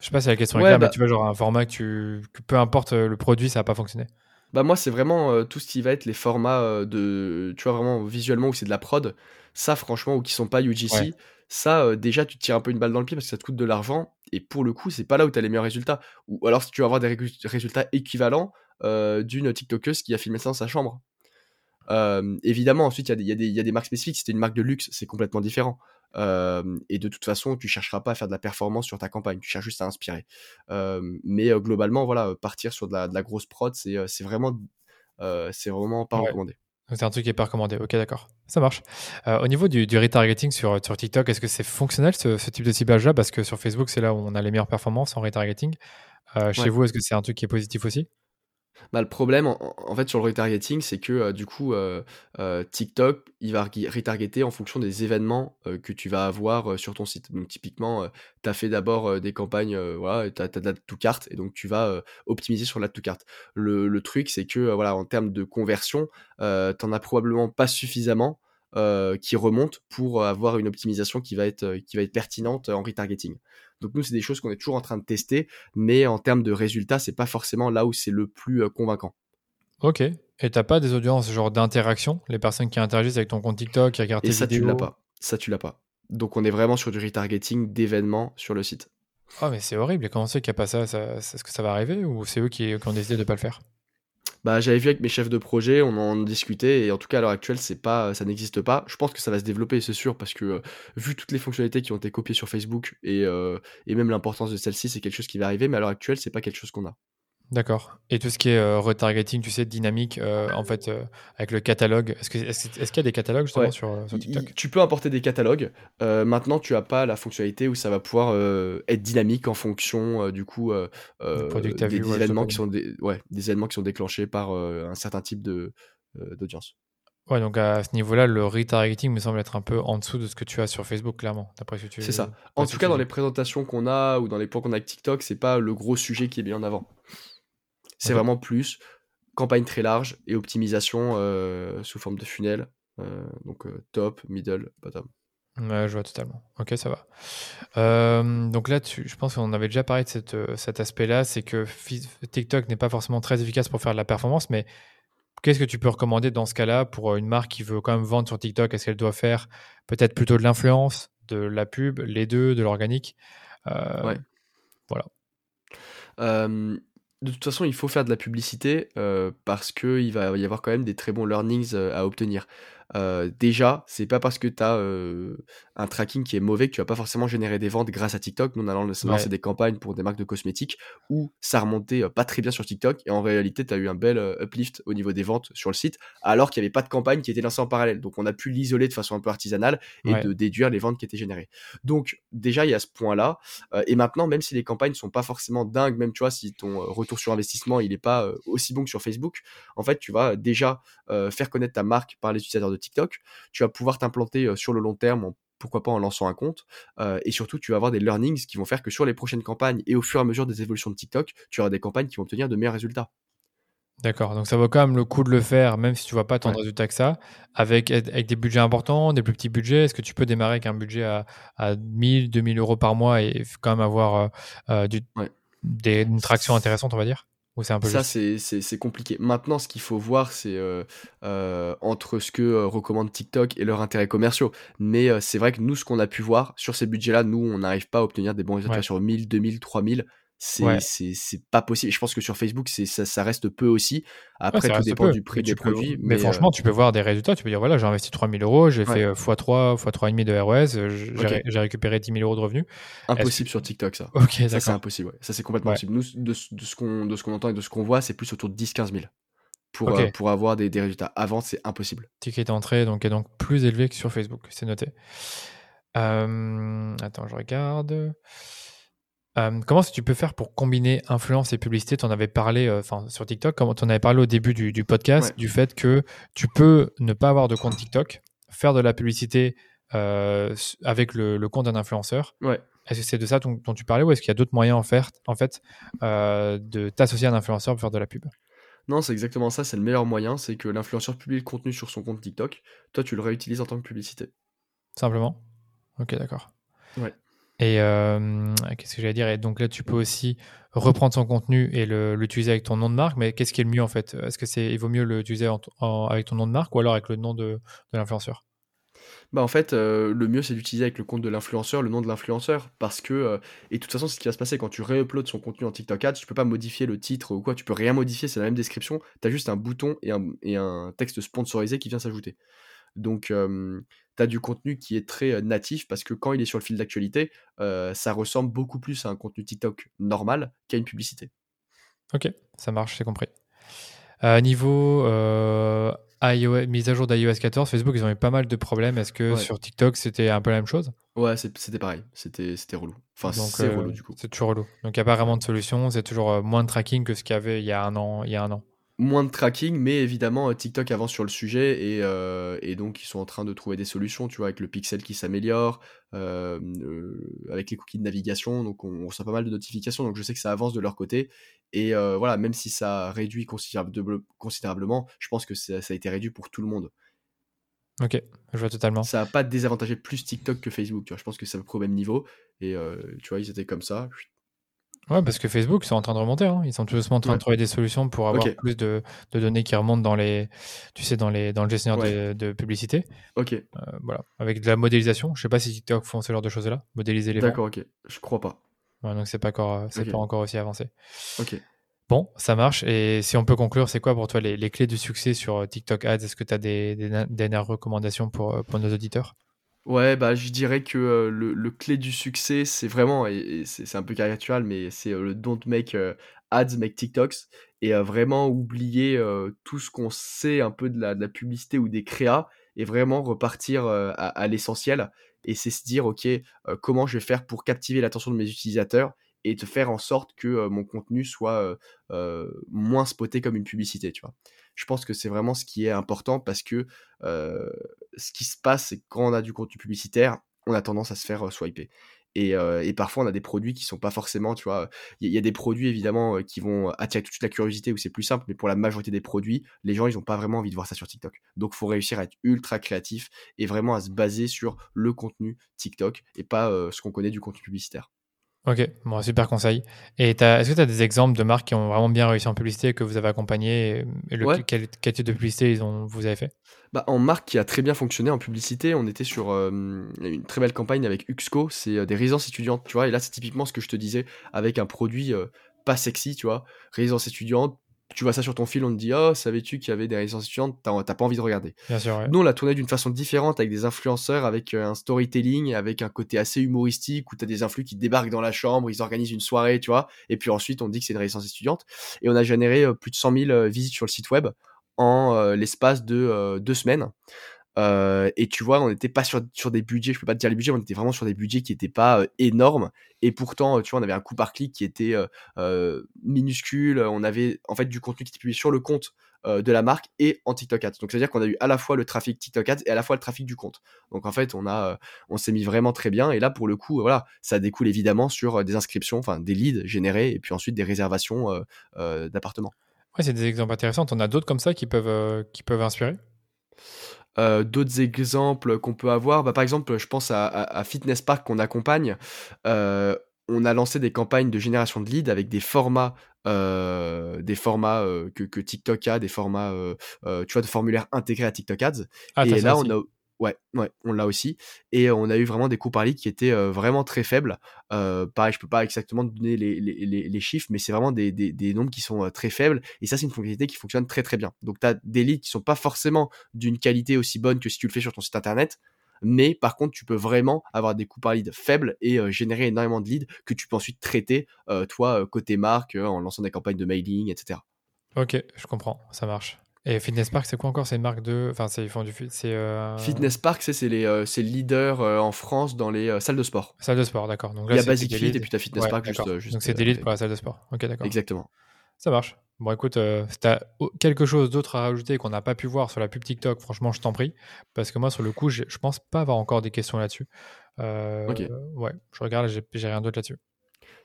je sais pas si la question est Ouais, claire, bah- mais tu vois, genre un format que tu, que peu importe euh, le produit, ça va pas fonctionner. Bah moi c'est vraiment euh, tout ce qui va être les formats euh, de tu vois vraiment visuellement où c'est de la prod ça franchement ou qui sont pas UGC Ouais. ça déjà tu te tires un peu une balle dans le pied parce que ça te coûte de l'argent et pour le coup c'est pas là où tu as les meilleurs résultats ou alors si tu vas avoir des résultats équivalents d'une TikTokeuse qui a filmé ça dans sa chambre Euh, évidemment ensuite il y, a des- y, y a marques spécifiques si t'es une marque de luxe c'est complètement différent Euh, et de toute façon tu chercheras pas à faire de la performance sur ta campagne tu cherches juste à inspirer Euh, mais globalement voilà partir sur de la, de la grosse prod c'est vraiment c'est vraiment pas Ouais. recommandé. C'est un truc qui est pas recommandé. Ok, d'accord. Ça marche. Euh, au niveau du, du retargeting sur, sur TikTok, est-ce que c'est fonctionnel ce, ce type de ciblage-là? Parce que sur Facebook, c'est là où on a les meilleures performances en retargeting. Euh, chez Ouais. vous, est-ce que c'est un truc qui est positif aussi? Bah, le problème, en, fait, sur le retargeting, c'est que euh, du coup, euh, euh, TikTok, il va re- retargeter en fonction des événements que tu vas avoir sur ton site. Donc, typiquement, tu as fait d'abord des campagnes, voilà, tu as, de la to carte, et donc tu vas optimiser sur la to carte. Le, truc, c'est que, en termes de conversion, tu as probablement pas suffisamment qui remontent pour avoir une optimisation qui va être pertinente en retargeting. Donc, nous, c'est des choses qu'on est toujours en train de tester, mais en termes de résultats, c'est pas forcément là où c'est le plus euh, convaincant. Ok. Et t'as pas des audiences genre d'interaction? Les personnes qui interagissent avec ton compte TikTok, qui regardent Et tes ça, tu l'as pas. Ça, tu l'as pas. Donc, on est vraiment sur du retargeting d'événements sur le site. Oh, mais c'est horrible. Et comment c'est qu'il n'y a pas ça, ça Est-ce que ça va arriver ou c'est eux qui, qui ont décidé de pas le faire? Bah, j'avais vu avec mes chefs de projet, on en discutait, et en tout cas, à l'heure actuelle, c'est pas, ça n'existe pas. Je pense que ça va se développer, c'est sûr, parce que euh, vu toutes les fonctionnalités qui ont été copiées sur Facebook et, euh, et même l'importance de celle-ci, c'est quelque chose qui va arriver, mais à l'heure actuelle, c'est pas quelque chose qu'on a. D'accord. Et tout ce qui est euh, retargeting, tu sais, dynamique, euh, en fait, euh, avec le catalogue, est-ce que- est-ce est-ce qu'il y a des catalogues justement Ouais. sur, TikTok il- tu peux importer des catalogues. Maintenant, tu as pas la fonctionnalité où ça va pouvoir être dynamique en fonction du coup des, vu, des ouais, je événements te qui sont des, ouais, des événements qui sont déclenchés par un certain type de d'audience. Ouais, donc à ce niveau-là, le retargeting me semble être un peu en dessous de ce que tu as sur Facebook, clairement, d'après ce que tu C'est ça. En tout cas, dans les présentations qu'on a ou dans les points qu'on a avec TikTok, c'est pas le gros sujet qui est mis en avant. C'est vraiment plus campagne très large et optimisation euh, sous forme de funnel. Euh, donc euh, top, middle, bottom. Ouais, je vois totalement. Ok, ça va. Euh, donc là, tu- je pense qu'on avait déjà parlé de cette, cet aspect-là, c'est que TikTok n'est pas forcément très efficace pour faire de la performance, mais qu'est-ce que tu peux recommander dans ce cas-là pour une marque qui veut quand même vendre sur TikTok Est-ce qu'elle doit faire? Peut-être plutôt de l'influence, de la pub, les deux, de l'organique Euh, Ouais. Euh, de toute façon, il faut faire de la publicité euh, parce qu'il va y avoir quand même des très bons learnings euh, à obtenir. Euh, déjà, c'est pas parce que tu as un tracking qui est mauvais que tu vas pas forcément générer des ventes grâce à TikTok. Nous, on a lancé Ouais. des campagnes pour des marques de cosmétiques où ça remontait euh, pas très bien sur TikTok et en réalité, tu as eu un bel euh, uplift au niveau des ventes sur le site alors qu'il n'y avait pas de campagne qui était lancée en parallèle. Donc, on a pu l'isoler de façon un peu artisanale et Ouais. de déduire les ventes qui étaient générées. Donc, déjà, il y a ce point-là. Euh, et maintenant, même si les campagnes sont pas forcément dingues, même tu vois, si ton retour sur investissement il est pas aussi bon que sur Facebook, en fait, tu vas déjà faire connaître ta marque par les utilisateurs de TikTok. Tu vas pouvoir t'implanter sur le long terme, en- pourquoi pas en lançant un compte. Euh, et surtout, tu vas avoir des learnings qui vont faire que sur les prochaines campagnes et au fur et à mesure des évolutions de TikTok, tu auras des campagnes qui vont obtenir de meilleurs résultats. D'accord, donc ça vaut quand même le coup de le faire, même si tu vois pas tant de Ouais. résultats que ça, avec, avec des budgets importants, des plus petits budgets. Est-ce que tu peux démarrer avec un budget à, à 1000, 2000 euros par mois et quand même avoir euh, euh, du, Ouais. des, une traction intéressante, on va dire? Ou c'est un peu Ça, c'est- c'est c'est compliqué. Maintenant, ce qu'il faut voir, c'est euh, euh, entre ce que euh, recommande TikTok et leurs intérêts commerciaux. Mais c'est vrai que nous, ce qu'on a pu voir sur ces budgets-là, nous, on n'arrive pas à obtenir des bons résultats Ouais. sur 1000, 2000, 3000. C'est Ouais. c'est c'est pas possible. Je pense que sur Facebook, c'est ça, ça reste peu aussi. Après, tout dépend peu. du prix des peux- produits. mais Mais, euh, franchement, tu peux voir des résultats. Tu peux dire voilà, j'ai investi 3000 euros, j'ai Ouais. fait euh, x3, x3,5 de ROS, euh, j'ai ré- récupéré 10 000 euros de revenus. impossible sur TikTok, ça. Ok, Ça, c'est impossible. Ça, c'est complètement impossible. Nous, de, ce- de ce qu'on entend et de ce qu'on voit, c'est plus autour de 10-15 000 pour, euh, pour avoir des, des résultats. Avant, c'est impossible. Ticket d'entrée donc, est donc plus élevé que sur Facebook, c'est noté. Euh, attends, je regarde. Euh, comment est-ce que tu peux faire pour combiner influence et publicité? Tu en avais parlé euh, sur TikTok, tu en avais parlé au début du, du podcast, Ouais. du fait que tu peux ne pas avoir de compte TikTok, faire de la publicité euh, avec le, le compte d'un influenceur. Ouais. Est-ce que c'est de ça dont, dont tu parlais ou est-ce qu'il y a d'autres moyens en, faire, en fait de t'associer à un influenceur pour faire de la pub? Non, c'est exactement ça. C'est le meilleur moyen. C'est que l'influenceur publie le contenu sur son compte TikTok. Toi, tu le réutilises en tant que publicité. Simplement? Ok, d'accord. Ouais. Et euh, qu'est-ce que j'allais dire? Et donc là, tu peux aussi reprendre son contenu et l'utiliser avec ton nom de marque. Mais qu'est-ce qui est le mieux en fait? Est-ce que c'est il vaut mieux l'utiliser avec ton nom de marque ou alors avec le nom de, de l'influenceur? Bah en fait, euh, le mieux c'est d'utiliser avec le compte de l'influenceur, le nom de l'influenceur, parce que euh, et de toute façon, c'est ce qui va se passer. Quand tu réuploades son contenu en TikTok Ads, tu peux pas modifier le titre ou quoi, tu peux rien modifier, c'est la même description, tu as juste un bouton et un, et un texte sponsorisé qui vient s'ajouter. Donc euh, tu as du contenu qui est très natif parce que quand il est sur le fil d'actualité, euh, ça ressemble beaucoup plus à un contenu TikTok normal qu'à une publicité. Ok, ça marche, c'est compris. Euh, niveau euh, iOS, mise à jour d'iOS 14, Facebook, ils ont eu pas mal de problèmes. Est-ce que Ouais. sur TikTok, c'était un peu la même chose? Ouais, c'était pareil, c'était relou. Enfin, c'est relou du coup. C'est toujours relou. Donc il n'y a pas vraiment de solution. C'est toujours moins de tracking que ce qu'il y avait il y a un an. Il y a un an. Moins de tracking, mais évidemment euh, TikTok avance sur le sujet et, euh, et donc ils sont en train de trouver des solutions, tu vois, avec le pixel qui s'améliore, euh, euh, avec les cookies de navigation, donc on, on reçoit pas mal de notifications, donc je sais que ça avance de leur côté et voilà, même si ça réduit considérable- considérablement, je pense que ça, ça a été réduit pour tout le monde. Ok, je vois totalement. Ça a pas désavantagé plus TikTok que Facebook, tu vois, je pense que c'est à peu près au même niveau et tu vois, ils étaient comme ça. Ouais, parce que Facebook, ils sont en train de remonter. hein. Ils sont tout doucement en train Ouais. de trouver des solutions pour avoir plus de, de données qui remontent dans les, tu sais, dans les, dans le gestionnaire Ouais. de, de publicité. Ok, Euh, voilà, avec de la modélisation. Je sais pas si TikTok font ce genre de choses-là, modéliser les d'accord, ok, je crois pas. Ouais, donc c'est pas encore, c'est Ok. pas encore aussi avancé. Ok. Bon, ça marche. Et si on peut conclure, c'est quoi pour toi les, les clés du succès sur euh, TikTok Ads? Est-ce que tu as des, des dernières recommandations pour, euh, pour nos auditeurs? Ouais, bah je dirais que euh, le, le clé du succès, c'est vraiment, et, c'est un peu caricatural, mais c'est euh, le don't make euh, ads, make TikToks, et euh, vraiment oublier tout ce qu'on sait un peu de la, de la publicité ou des créas, et vraiment repartir à, l'essentiel, et c'est se dire, ok, comment je vais faire pour captiver l'attention de mes utilisateurs, et de faire en sorte que mon contenu soit moins spoté comme une publicité, tu vois. Je pense que c'est vraiment ce qui est important parce que ce qui se passe, c'est quand on a du contenu publicitaire, on a tendance à se faire swiper. Et, parfois, on a des produits qui sont pas forcément, tu vois, il y, a des produits évidemment qui vont attirer tout de suite la curiosité où c'est plus simple, mais pour la majorité des produits, les gens, ils ont pas vraiment envie de voir ça sur TikTok. Donc, faut réussir à être ultra créatif et vraiment à se baser sur le contenu TikTok et pas ce qu'on connaît du contenu publicitaire. Ok, bon, super conseil. Et est-ce que tu as des exemples de marques qui ont vraiment bien réussi en publicité que vous avez accompagné et, et le, Ouais. quel, quel type de publicité ils ont, vous avez fait? Bah, en marque qui a très bien fonctionné en publicité, on était sur euh, une très belle campagne avec Uxco, c'est euh, des résidences étudiantes, tu vois, et là c'est typiquement ce que je te disais avec un produit euh, pas sexy, tu vois, résidence étudiante, tu vois ça sur ton fil, on te dit oh savais-tu qu'il y avait des résidences étudiantes, t'as t'as pas envie de regarder. Bien sûr, ouais. Nous on l'a tourné d'une façon différente avec des influenceurs, avec euh, un storytelling, avec un côté assez humoristique où t'as des influx qui débarquent dans la chambre, ils organisent une soirée, tu vois, et puis ensuite on dit que c'est une résidence étudiante, et on a généré euh, plus de 100 000 euh, visites sur le site web en euh, l'espace de euh, deux semaines. Euh, et tu vois, on n'était pas sur, des budgets, je peux pas te dire les budgets, on était vraiment sur des budgets qui n'étaient pas euh, énormes. Et pourtant, euh, tu vois, on avait un coût par clic qui était minuscule. On avait en fait du contenu qui était publié sur le compte de la marque et en TikTok Ads. Donc, c'est-à-dire qu'on a eu à la fois le trafic TikTok Ads et à la fois le trafic du compte. Donc, en fait, on a, on s'est mis vraiment très bien. Et là, pour le coup, voilà, ça découle évidemment sur des inscriptions, enfin des leads générés et puis ensuite des réservations d'appartements. Ouais, c'est des exemples intéressants. On a d'autres comme ça qui peuvent, qui peuvent inspirer? Euh, D'autres exemples qu'on peut avoir, bah, par exemple, je pense à, à- à Fitness Park qu'on accompagne. Euh, on a lancé des campagnes de génération de leads avec des formats, euh, des formats euh, que, que TikTok a, des formats, euh, tu vois, de formulaires intégrés à TikTok Ads. Ah, et là, on a, Ouais, ouais, on l'a aussi. Et on a eu vraiment des coûts par lead qui étaient vraiment très faibles. pareil, je peux pas exactement donner les, chiffres, mais c'est vraiment des, nombres qui sont très faibles. Et ça, c'est une fonctionnalité qui fonctionne très très bien. Donc, tu as des leads qui sont pas forcément d'une qualité aussi bonne que si tu le fais sur ton site internet. Mais par contre, tu peux vraiment avoir des coûts par lead faibles et générer énormément de leads que tu peux ensuite traiter, toi, côté marque, en lançant des campagnes de mailing, etc. Ok, je comprends, ça marche. Et Fitness Park, c'est quoi encore? C'est une marque de. Enfin, c'est, ils font du. C'est, euh, Fitness Park, c'est, c'est, les, euh, c'est le leader euh, en France dans les salles de sport. Salles de sport, d'accord. Donc là, Il y a Basic Fit et puis tu as Fitness Park juste, juste, Donc c'est des pour la salle de sport. Ok, d'accord. Exactement. Ça marche. Bon, écoute, si tu as quelque chose d'autre à rajouter qu'on n'a pas pu voir sur la pub TikTok, franchement, je t'en prie. Parce que moi, sur le coup, je pense pas avoir encore des questions là-dessus. ok. Ouais, je regarde, j'ai, j'ai rien d'autre là-dessus.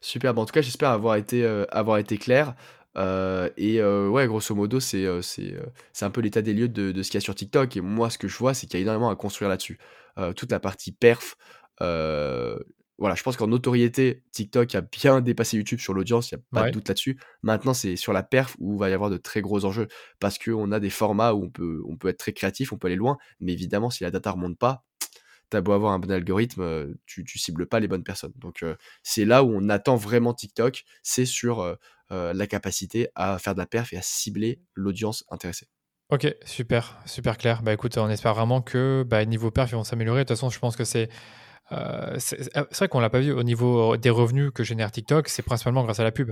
Super. Bon, en tout cas, j'espère avoir été, avoir été clair. Euh, et euh, ouais, grosso modo, c'est euh, c'est un peu l'état des lieux de, de ce qu'il y a sur TikTok. Et moi, ce que je vois, c'est qu'il y a énormément à construire là-dessus. toute la partie perf. voilà, je pense qu'en notoriété, TikTok a bien dépassé YouTube sur l'audience, il n'y a pas de doute là-dessus. Maintenant, c'est sur la perf où il va y avoir de très gros enjeux parce qu'on a des formats où on peut, on peut être très créatif, on peut aller loin. Mais évidemment, si la data remonte pas, t'as beau avoir un bon algorithme, tu, tu cibles pas les bonnes personnes. Donc c'est là où on attend vraiment TikTok, c'est sur euh, la capacité à faire de la perf et à cibler l'audience intéressée. Ok, super, super clair. Bah écoute, on espère vraiment que bah, niveau perf, ils vont s'améliorer. De toute façon, je pense que c'est. Euh, c'est vrai qu'on l'a pas vu au niveau des revenus que génère TikTok, c'est principalement grâce à la pub.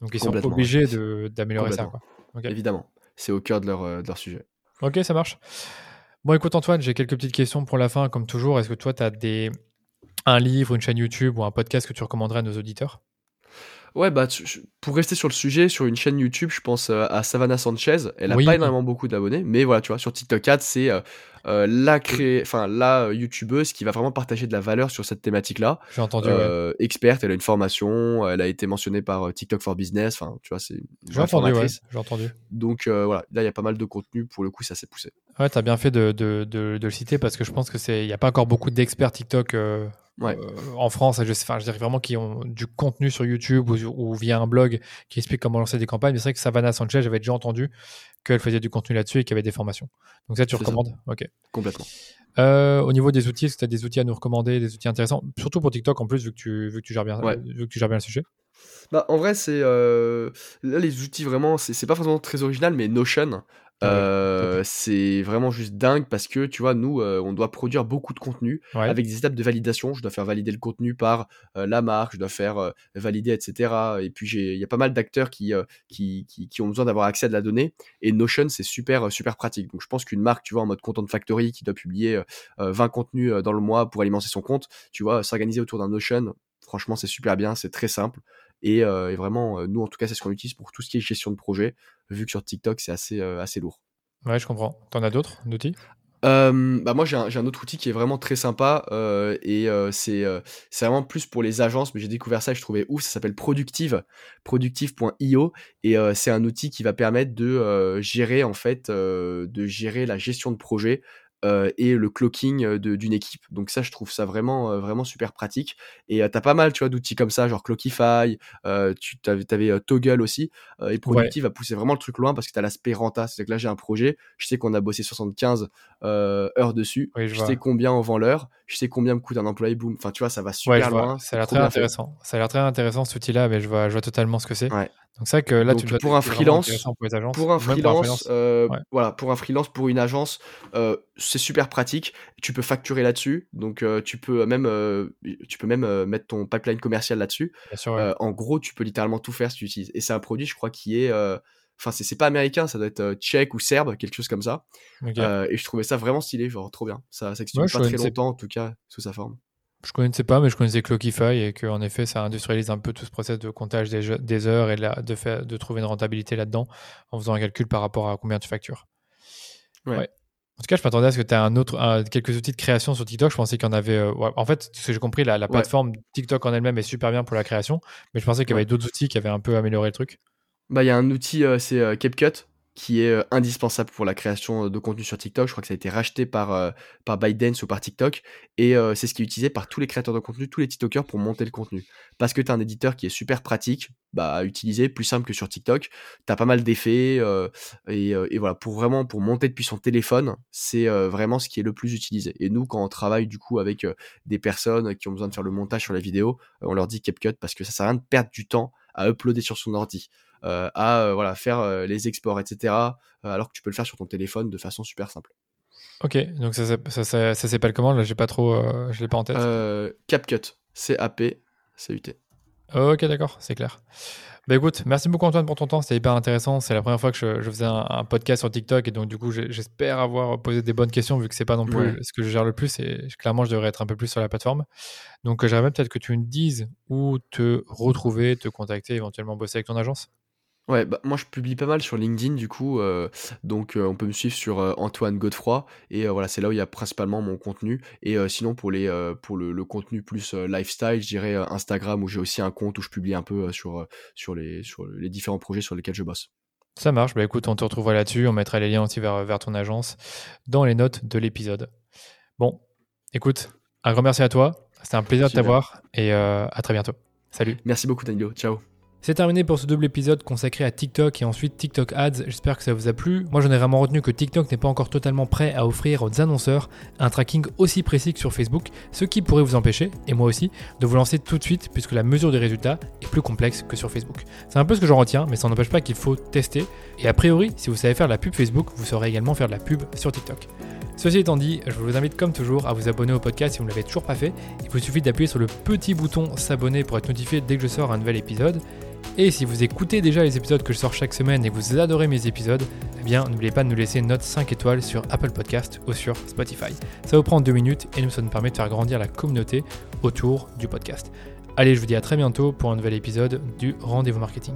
Donc ils sont obligés d'améliorer ça. Quoi. Évidemment, c'est au cœur de leur, euh, de leur, sujet. Ok, ça marche. Bon, écoute Antoine, j'ai quelques petites questions pour la fin, comme toujours. Est-ce que toi, tu as des... un livre, une chaîne YouTube ou un podcast que tu recommanderais à nos auditeurs? Ouais, bah, pour rester sur le sujet, sur une chaîne YouTube, je pense euh, à Savannah Sanchez. Elle a pas énormément beaucoup d'abonnés, mais voilà, tu vois, sur TikTok 4, c'est euh, euh, la cré... enfin la YouTubeuse qui va vraiment partager de la valeur sur cette thématique-là. J'ai entendu. Experte, elle a une formation, elle a été mentionnée par TikTok for Business. Enfin, tu vois, c'est. J'ai entendu, ouais, J'ai entendu. Donc voilà, là, il y a pas mal de contenu. Pour le coup, ça s'est poussé. Ouais, t'as bien fait de, de, de, le citer parce que je pense que c'est, il y a pas encore beaucoup d'experts TikTok Ouais. Euh, en France, je, enfin, je dirais vraiment qui ont du contenu sur YouTube ou, via un blog qui explique comment lancer des campagnes. Mais c'est vrai que Savannah Sanchez, j'avais déjà entendu qu'elle faisait du contenu là-dessus et qu'il y avait des formations. Donc ça, tu recommandes? Ok. Complètement. Euh, au niveau des outils, est-ce que tu as des outils à nous recommander, des outils intéressants? Surtout pour TikTok en plus, vu que tu, vu que tu, gères, bien, vu que tu gères bien le sujet. Bah, en vrai, c'est. Euh, là, les outils vraiment, c'est pas forcément très original, mais Notion, ah euh, c'est vraiment juste dingue parce que tu vois, nous, euh, on doit produire beaucoup de contenu avec des étapes de validation. Je dois faire valider le contenu par euh, la marque, je dois faire valider, etc. Et puis, il y a pas mal d'acteurs qui, qui, qui, ont besoin d'avoir accès à de la donnée. Et Notion, c'est super, super pratique. Donc, je pense qu'une marque, tu vois, en mode Content Factory qui doit publier 20 contenus dans le mois pour alimenter son compte, tu vois, s'organiser autour d'un Notion, franchement, c'est super bien, c'est très simple. Et, vraiment, nous, en tout cas, c'est ce qu'on utilise pour tout ce qui est gestion de projet, vu que sur TikTok, c'est assez, assez lourd. Ouais, je comprends. T'en as d'autres d'outils? Bah moi j'ai un, un, autre outil qui est vraiment très sympa et c'est c'est vraiment plus pour les agences mais j'ai découvert ça et je trouvais ouf ça s'appelle Productive productive.io et c'est un outil qui va permettre de gérer en fait de gérer la gestion de projet euh, et le clocking euh, d'une équipe. Donc ça, je trouve ça vraiment, euh, vraiment super pratique. Et tu as pas mal, tu vois, d'outils comme ça, genre Clockify, tu avais, avais Toggle aussi. et Productive va pousser vraiment le truc loin parce que tu as l'aspect renta. C'est que là, j'ai un projet, je sais qu'on a bossé 75 heures dessus, je, sais combien on vend l'heure, je sais combien me coûte un employé, boom. Enfin, tu vois, ça va super loin. Ça a l'air très intéressant. Ça a l'air très intéressant cet outil-là, mais je vois, je vois totalement ce que c'est. Donc c'est vrai que là, tu dois pour un freelance, pour, un freelance, euh, voilà, pour un freelance, pour une agence, euh, c'est super pratique. Tu peux facturer là-dessus, donc euh, tu peux même, tu peux même mettre ton pipeline commercial là-dessus. en gros, tu peux littéralement tout faire si tu utilises. Et c'est un produit, je crois, qui est, enfin, c'est pas américain, ça doit être tchèque ou serbe, quelque chose comme ça. et je trouvais ça vraiment stylé, genre trop bien. Ça, ça pas très longtemps, en tout cas, sous sa forme. Je connaissais pas, mais je connaissais Clockify et qu'en effet, ça industrialise un peu tout ce process de comptage des, heures et de, trouver une rentabilité là-dedans en faisant un calcul par rapport à combien tu factures. Ouais. En tout cas, je m'attendais à ce que tu aies un autre, quelques outils de création sur TikTok. Je pensais qu'il y en avait. Euh, en fait, ce que j'ai compris, la, la plateforme TikTok en elle-même est super bien pour la création, mais je pensais qu'il y avait d'autres outils qui avaient un peu amélioré le truc. Bah, il y a un outil, euh, c'est euh, CapCut. qui est euh, indispensable pour la création de contenu sur TikTok. Je crois que ça a été racheté par, euh, par ou par TikTok. Et euh, c'est ce qui est utilisé par tous les créateurs de contenu, tous les TikTokers pour monter le contenu. Parce que tu as un éditeur qui est super pratique bah, à utiliser, plus simple que sur TikTok. Tu as pas mal d'effets. Et, et, voilà, pour vraiment pour monter depuis son téléphone, c'est vraiment ce qui est le plus utilisé. Et nous, quand on travaille du coup avec des personnes qui ont besoin de faire le montage sur la vidéo, on leur dit CapCut parce que ça sert à rien de perdre du temps à uploader sur son ordi. Euh, à euh, voilà, faire euh, les exports, etc. alors que tu peux le faire sur ton téléphone de façon super simple. Ok, donc ça, ça, ça, ça s'appelle comment? Là, j'ai pas trop, je l'ai pas en tête. CapCut, C-A-P-C-U-T. Ok, d'accord, c'est clair. Bah écoute, merci beaucoup Antoine pour ton temps, c'était hyper intéressant. C'est la première fois que je, faisais un, podcast sur TikTok et donc du coup j'espère avoir posé des bonnes questions vu que c'est pas non plus ce que je gère le plus et clairement je devrais être un peu plus sur la plateforme. Donc j'aimerais peut-être que tu me dises où te retrouver, te contacter, éventuellement bosser avec ton agence. Ouais, bah, moi je publie pas mal sur LinkedIn du coup, euh, donc euh, on peut me suivre sur euh, Antoine Godefroy et voilà, c'est là où il y a principalement mon contenu. Et sinon pour les pour le, contenu plus lifestyle, je dirais Instagram où j'ai aussi un compte où je publie un peu sur sur les sur les différents projets sur lesquels je bosse. Ça marche, bah écoute, on te retrouvera là-dessus, on mettra les liens aussi vers, vers ton agence dans les notes de l'épisode. Bon, écoute, un grand merci à toi, c'était un plaisir de t'avoir et à très bientôt. Salut. Merci beaucoup Danilo, ciao. C'est terminé pour ce double épisode consacré à TikTok et ensuite TikTok Ads. J'espère que ça vous a plu. Moi, j'en ai vraiment retenu que TikTok n'est pas encore totalement prêt à offrir aux annonceurs un tracking aussi précis que sur Facebook, ce qui pourrait vous empêcher, et moi aussi, de vous lancer tout de suite puisque la mesure des résultats est plus complexe que sur Facebook. C'est un peu ce que j'en retiens, mais ça n'empêche pas qu'il faut tester. Et a priori, si vous savez faire de la pub Facebook, vous saurez également faire de la pub sur TikTok. Ceci étant dit, je vous invite comme toujours à vous abonner au podcast si vous ne l'avez toujours pas fait. Il vous suffit d'appuyer sur le petit bouton s'abonner pour être notifié dès que je sors un nouvel épisode. Et si vous écoutez déjà les épisodes que je sors chaque semaine et que vous adorez mes épisodes, eh bien n'oubliez pas de nous laisser une note 5 étoiles sur Apple Podcast ou sur Spotify. Ça vous prend deux minutes et nous ça nous permet de faire grandir la communauté autour du podcast. Allez, je vous dis à très bientôt pour un nouvel épisode du Rendez-vous Marketing.